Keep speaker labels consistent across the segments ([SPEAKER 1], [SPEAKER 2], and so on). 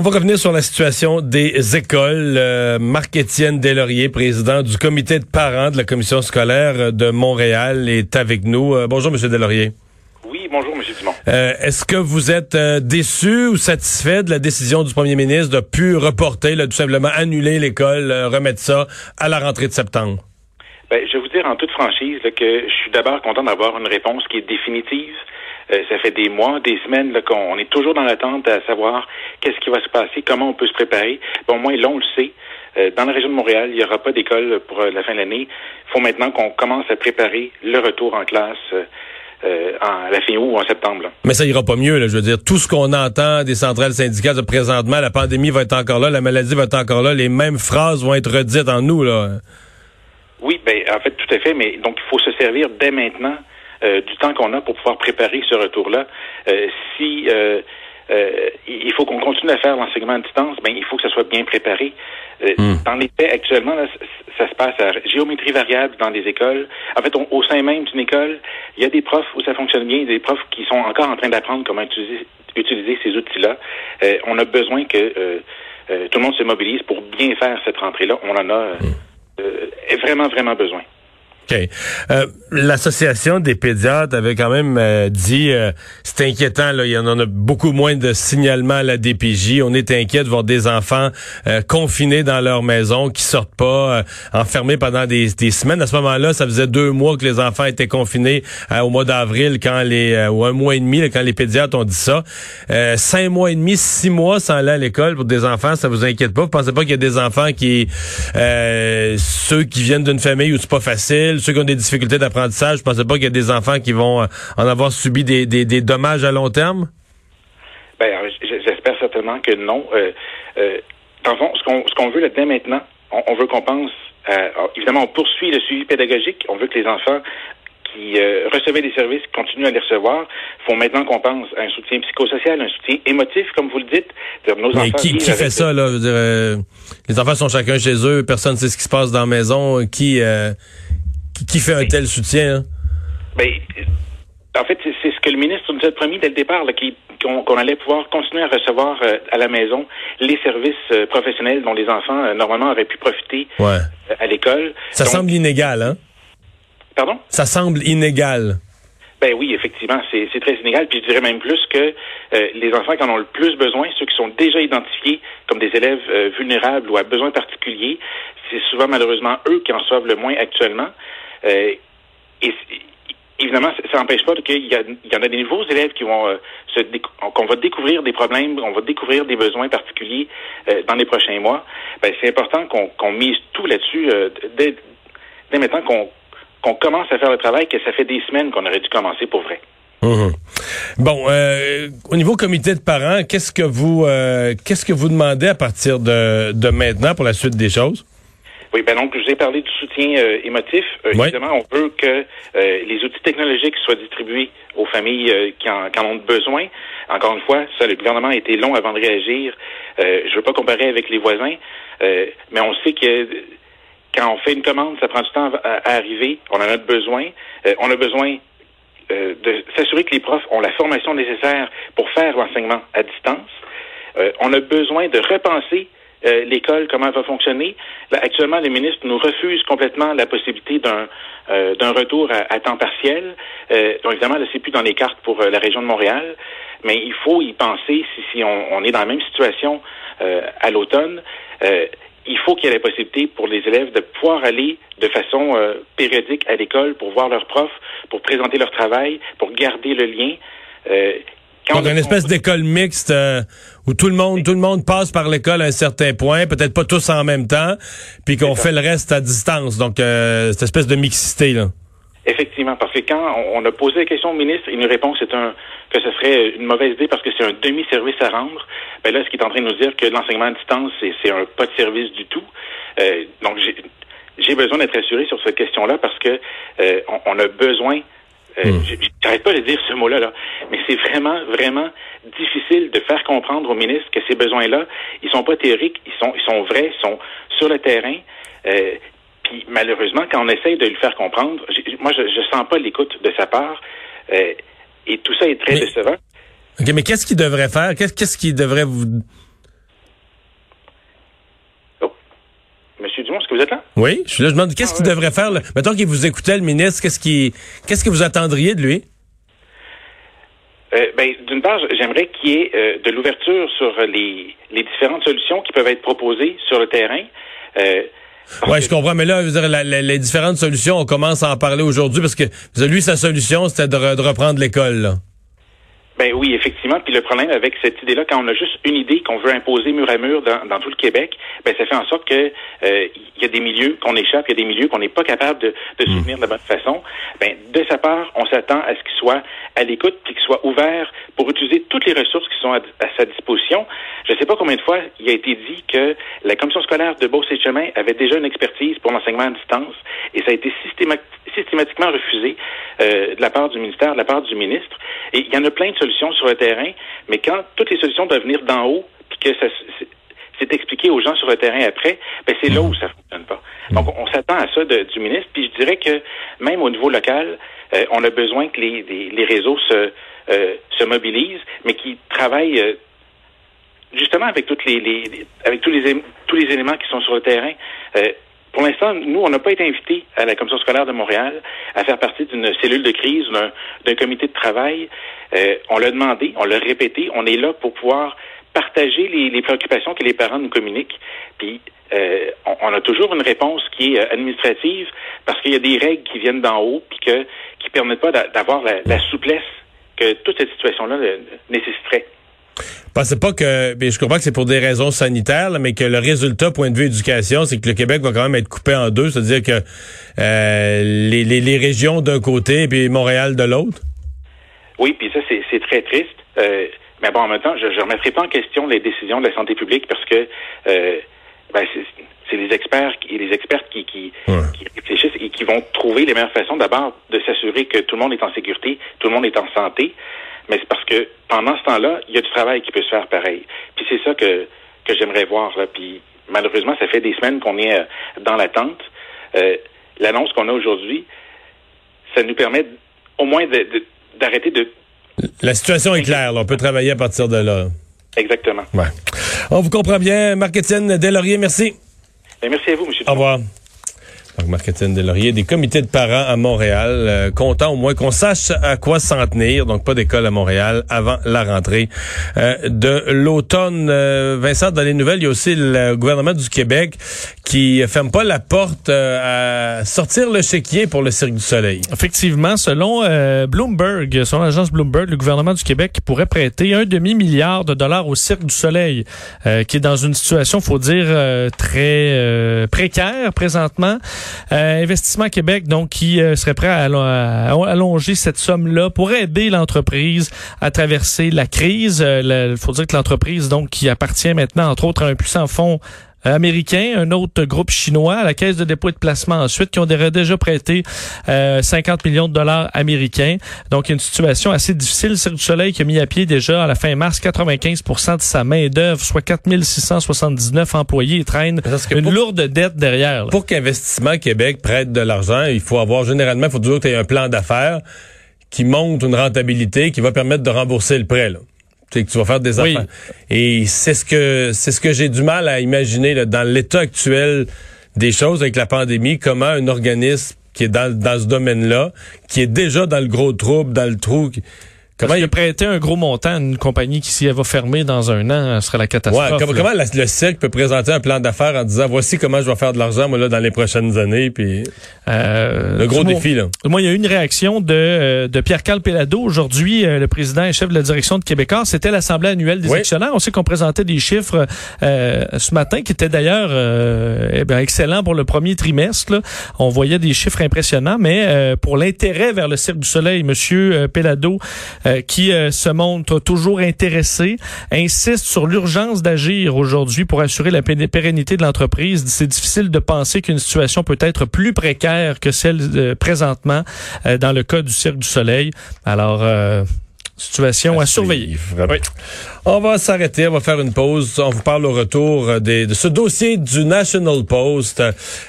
[SPEAKER 1] On va revenir sur la situation des écoles. Euh, Marc-Étienne Deslauriers, président du comité de parents de la commission scolaire de Montréal, est avec nous. Euh, bonjour, Monsieur Deslauriers.
[SPEAKER 2] Oui, bonjour, M. Dumont.
[SPEAKER 1] Euh, Est-ce que vous êtes déçu ou satisfait de la décision du premier ministre de plus reporter, là, tout simplement annuler l'école, remettre ça à la rentrée de septembre?
[SPEAKER 2] Ben, je vais vous dire en toute franchise là, que je suis d'abord content d'avoir une réponse qui est définitive. Euh, ça fait des mois, des semaines là, qu'on est toujours dans l'attente à savoir qu'est-ce qui va se passer, comment on peut se préparer. Bon, au moins, là, on le sait. Euh, dans la région de Montréal, il n'y aura pas d'école pour euh, la fin de l'année. Il faut maintenant qu'on commence à préparer le retour en classe euh, en, à la fin août ou en septembre. Là.
[SPEAKER 1] Mais ça ira pas mieux, là. Je veux dire, tout ce qu'on entend des centrales syndicales de présentement, la pandémie va être encore là, la maladie va être encore là, les mêmes phrases vont être redites en nous, là.
[SPEAKER 2] Oui, ben en fait, tout à fait, mais donc il faut se servir dès maintenant euh, du temps qu'on a pour pouvoir préparer ce retour-là. Euh, si euh, il faut qu'on continue à faire l'enseignement à distance, ben il faut que ça soit bien préparé. Mm. Dans les faits, actuellement, là, ça se passe à géométrie variable dans les écoles. En fait, on, au sein même d'une école, il y a des profs où ça fonctionne bien, des profs qui sont encore en train d'apprendre comment utiliser, utiliser ces outils-là. on a besoin que tout le monde se mobilise pour bien faire cette rentrée-là. On en a. Mm est vraiment, vraiment besoin.
[SPEAKER 1] Euh, L'Association des pédiatres avait quand même euh, dit, euh, c'est inquiétant, là, il y en a beaucoup moins de signalements à la DPJ. On est inquiet de voir des enfants euh, confinés dans leur maison, qui sortent pas, euh, enfermés pendant des, des, semaines. À ce moment-là, ça faisait deux mois que les enfants étaient confinés au mois d'avril, quand les ou un mois et demi, là, quand les pédiatres ont dit ça. cinq mois et demi, six mois sans aller à l'école pour des enfants, ça vous inquiète pas? Vous pensez pas qu'il y a des enfants qui, ceux qui viennent d'une famille où c'est pas facile, ceux qui ont des difficultés d'apprentissage, je pensais pas qu'il y a des enfants qui vont euh, en avoir subi des, des, des dommages à long terme?
[SPEAKER 2] Ben, j'espère certainement que non. Euh, euh, dans le fond, ce qu'on ce qu'on veut là-dedans maintenant, on, on veut qu'on pense, euh, évidemment, on poursuit le suivi pédagogique. On veut que les enfants qui euh, recevaient des services continuent à les recevoir. Faut maintenant qu'on pense à un soutien psychosocial, un soutien émotif, comme vous le dites.
[SPEAKER 1] Nos Mais qui, qui fait ça, là? Dire, euh, les enfants sont chacun chez eux, personne ne sait ce qui se passe dans la maison. Qui, euh, qui fait un tel soutien? Hein?
[SPEAKER 2] Ben, en fait, c'est ce que le ministre nous a promis dès le départ, qu'on allait pouvoir continuer à recevoir euh, à la maison les services euh, professionnels dont les enfants, euh, normalement, auraient pu profiter
[SPEAKER 1] ouais.
[SPEAKER 2] à l'école.
[SPEAKER 1] Ça Donc, semble inégal, hein?
[SPEAKER 2] Pardon?
[SPEAKER 1] Ça semble inégal.
[SPEAKER 2] Ben oui, effectivement, c'est très inégal. Puis je dirais même plus que les enfants qui en ont le plus besoin, ceux qui sont déjà identifiés comme des élèves vulnérables ou à besoins particuliers, c'est souvent malheureusement eux qui en reçoivent le moins actuellement. Euh, évidemment, ça n'empêche pas qu'il y, en a des nouveaux élèves qui vont euh, qu'on va découvrir des problèmes, on va découvrir des besoins particuliers euh, dans les prochains mois. Ben, c'est important qu'on qu mise tout là-dessus dès, maintenant qu'on commence à faire le travail que ça fait des semaines qu'on aurait dû commencer pour vrai.
[SPEAKER 1] Mmh. Bon, au niveau comité de parents, qu'est-ce que vous qu'est-ce que vous demandez à partir de maintenant pour la suite des choses?
[SPEAKER 2] Oui, ben donc je vous ai parlé du soutien euh, émotif. Euh, oui. Évidemment, on veut que euh, les outils technologiques soient distribués aux familles qui en, qui, en, ont besoin. Encore une fois, ça, le gouvernement a été long avant de réagir. je ne veux pas comparer avec les voisins, mais on sait que quand on fait une commande, ça prend du temps à, à arriver. On en a besoin. on a besoin de s'assurer que les profs ont la formation nécessaire pour faire l'enseignement à distance. on a besoin de repenser euh, l'école, comment elle va fonctionner. Actuellement, les ministres nous refusent complètement la possibilité d'un euh, d'un retour à, temps partiel. Euh, donc, évidemment, là, c'est plus dans les cartes pour euh, la région de Montréal, mais il faut y penser si, si on, on est dans la même situation euh, à l'automne. il faut qu'il y ait la possibilité pour les élèves de pouvoir aller de façon périodique à l'école pour voir leurs profs, pour présenter leur travail, pour garder le lien.
[SPEAKER 1] Donc, une espèce d'école mixte euh, où tout le monde, tout le monde passe par l'école à un certain point, peut-être pas tous en même temps, puis qu'on fait le reste à distance. Donc, euh, cette espèce de mixité là.
[SPEAKER 2] Effectivement, parce que quand on a posé la question au ministre, il nous répond que c'est un que ce serait une mauvaise idée parce que c'est un demi-service à rendre. Ben là, ce qu'il est en train de nous dire que l'enseignement à distance, c'est un pas de service du tout. Euh, donc, j'ai besoin d'être assuré sur cette question-là parce que euh, on, on, a besoin euh, mm. J'arrête pas de dire ce mot-là, là, mais c'est vraiment, vraiment difficile de faire comprendre au ministre que ces besoins-là, ils sont pas théoriques, ils sont, ils sont vrais, ils sont sur le terrain. Euh, puis malheureusement, quand on essaye de lui faire comprendre, moi, je, je sens pas l'écoute de sa part, euh, et tout ça est très
[SPEAKER 1] mais,
[SPEAKER 2] décevant.
[SPEAKER 1] Ok, mais qu'est-ce qu'il devrait faire? Qu'est-ce qu'il devrait vous
[SPEAKER 2] Dumont, est-ce que vous êtes là?
[SPEAKER 1] Oui, je suis là. Je demande qu'est-ce ah, qu'il devrait faire. Là? Mettons qu'il vous écoutait, le ministre, qu'est-ce qui, qu'est-ce que vous attendriez de lui?
[SPEAKER 2] Euh, ben, d'une part, j'aimerais qu'il y ait euh, de l'ouverture sur les, les, différentes solutions qui peuvent être proposées sur le terrain.
[SPEAKER 1] Euh, oui, je comprends, mais là, les différentes solutions, on commence à en parler aujourd'hui parce que lui, sa solution, c'était de, de reprendre l'école.
[SPEAKER 2] Ben oui, effectivement. Puis le problème avec cette idée-là, quand on a juste une idée qu'on veut imposer mur à mur dans, tout le Québec, ben ça fait en sorte que euh, il y a des milieux qu'on échappe, il y a des milieux qu'on n'est pas capable de, de hmm. soutenir de la bonne façon. Ben de sa part, on s'attend à ce qu'il soit à l'écoute puis qu'il soit ouvert pour utiliser toutes les ressources qui sont à, sa disposition. Je ne sais pas combien de fois il a été dit que la commission scolaire de Beauce et Chemin avait déjà une expertise pour l'enseignement à distance et ça a été systématiquement refusé euh, de la part du ministère, de la part du ministre. Et il y en a plein de solutions sur le terrain, mais quand toutes les solutions doivent venir d'en haut, puis que ça c'est expliqué aux gens sur le terrain après, ben c'est là où ça fonctionne pas. Donc, on s'attend à ça du ministre. Puis je dirais que même au niveau local, euh, on a besoin que les, réseaux se, euh, se mobilisent, mais qui travaillent euh, justement avec toutes les, avec tous les tous les éléments qui sont sur le terrain. Pour l'instant, nous, on n'a pas été invités à la Commission scolaire de Montréal à faire partie d'une cellule de crise, d'un comité de travail. Euh, on l'a demandé, on l'a répété, on est là pour pouvoir partager les, préoccupations que les parents nous communiquent. Puis, euh, on, a toujours une réponse qui est euh, administrative parce qu'il y a des règles qui viennent d'en haut puis que qui permettent pas d'avoir la, la souplesse que toute cette situation-là nécessiterait.
[SPEAKER 1] Pensez pas que, je comprends que c'est pour des raisons sanitaires, mais que le résultat, point de vue éducation, c'est que le Québec va quand même être coupé en deux, c'est-à-dire que euh, les, les, régions d'un côté et puis Montréal de l'autre?
[SPEAKER 2] Oui, puis ça, c'est très triste. Euh, mais bon, en même temps, je ne remettrai pas en question les décisions de la santé publique parce que euh, ben, c'est les experts et les expertes qui, qui, qui, réfléchissent et qui vont trouver les meilleures façons d'abord de s'assurer que tout le monde est en sécurité, tout le monde est en santé mais c'est parce que pendant ce temps-là, il y a du travail qui peut se faire pareil. Puis c'est ça que, que j'aimerais voir. Là. Puis malheureusement, ça fait des semaines qu'on est euh, dans l'attente. Euh, L'annonce qu'on a aujourd'hui, ça nous permet au moins d'arrêter de,
[SPEAKER 1] La situation est claire. On peut travailler à partir de là.
[SPEAKER 2] Exactement.
[SPEAKER 1] Ouais. On vous comprend bien. Marc-Étienne Delaurier, merci.
[SPEAKER 2] Merci à vous, M.
[SPEAKER 1] Au revoir. Donc, Marc-Étienne Delaurier, des comités de parents à Montréal, euh, content au moins qu'on sache à quoi s'en tenir. Donc, pas d'école à Montréal avant la rentrée euh, de l'automne. Euh, Vincent, dans les nouvelles, il y a aussi le gouvernement du Québec qui ferme pas la porte à sortir le chéquier pour le Cirque du Soleil.
[SPEAKER 3] Effectivement, selon Bloomberg, selon l'agence Bloomberg, le gouvernement du Québec pourrait prêter un demi-milliard de dollars au Cirque du Soleil, qui est dans une situation, faut dire, très précaire présentement. Euh, Investissement Québec, donc, qui euh, serait prêt à, allonger cette somme-là pour aider l'entreprise à traverser la crise. Il faut dire que l'entreprise, donc, qui appartient maintenant, entre autres, à un puissant fonds américain, un autre groupe chinois, la Caisse de dépôt et de placement ensuite, qui ont déjà prêté 50 euh, millions de dollars américains. Donc, une situation assez difficile. Cirque du Soleil qui a mis à pied déjà à la fin mars 95% de sa main-d'œuvre, soit 4679 employés et traîne une lourde dette derrière.
[SPEAKER 1] Pour qu'Investissement Québec prête de l'argent, il faut avoir généralement, il faut toujours que tu aies un plan d'affaires qui monte une rentabilité qui va permettre de rembourser le prêt. Là que tu vas faire des enfants. Et c'est ce que c'est ce que j'ai du mal à imaginer là, dans l'état actuel des choses avec la pandémie, comment un organisme qui est dans, dans ce domaine-là, qui est déjà dans le gros trouble, dans le trou,
[SPEAKER 3] Comment il a prêté un gros montant à une compagnie qui, si elle va fermer dans un an, ce serait la catastrophe.
[SPEAKER 1] Ouais, comment, le cirque peut présenter un plan d'affaires en disant voici comment je vais faire de l'argent moi là dans les prochaines années, puis euh, le gros défi là.
[SPEAKER 3] Moi, il y a eu une réaction de, euh, de Pierre Carl Pelado aujourd'hui, euh, le président et chef de la direction de Québécois. C'était l'assemblée annuelle des actionnaires. On sait qu'on présentait des chiffres ce matin qui étaient d'ailleurs eh excellents pour le premier trimestre. Là. On voyait des chiffres impressionnants, mais pour l'intérêt vers le Cirque du Soleil, Monsieur Pelado euh, qui euh, se montre toujours intéressé, insiste sur l'urgence d'agir aujourd'hui pour assurer la pérennité de l'entreprise. C'est difficile de penser qu'une situation peut être plus précaire que celle euh, présentement dans le cas du Cirque du Soleil. Alors, Situation à, surveiller.
[SPEAKER 1] On va s'arrêter, on va faire une pause. On vous parle au retour de ce dossier du National Post.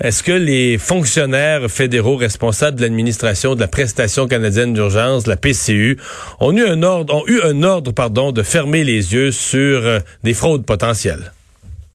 [SPEAKER 1] Est-ce que les fonctionnaires fédéraux responsables de l'administration de la prestation canadienne d'urgence, la PCU, ont eu un ordre, ont eu un ordre, pardon, de fermer les yeux sur euh, des fraudes potentielles?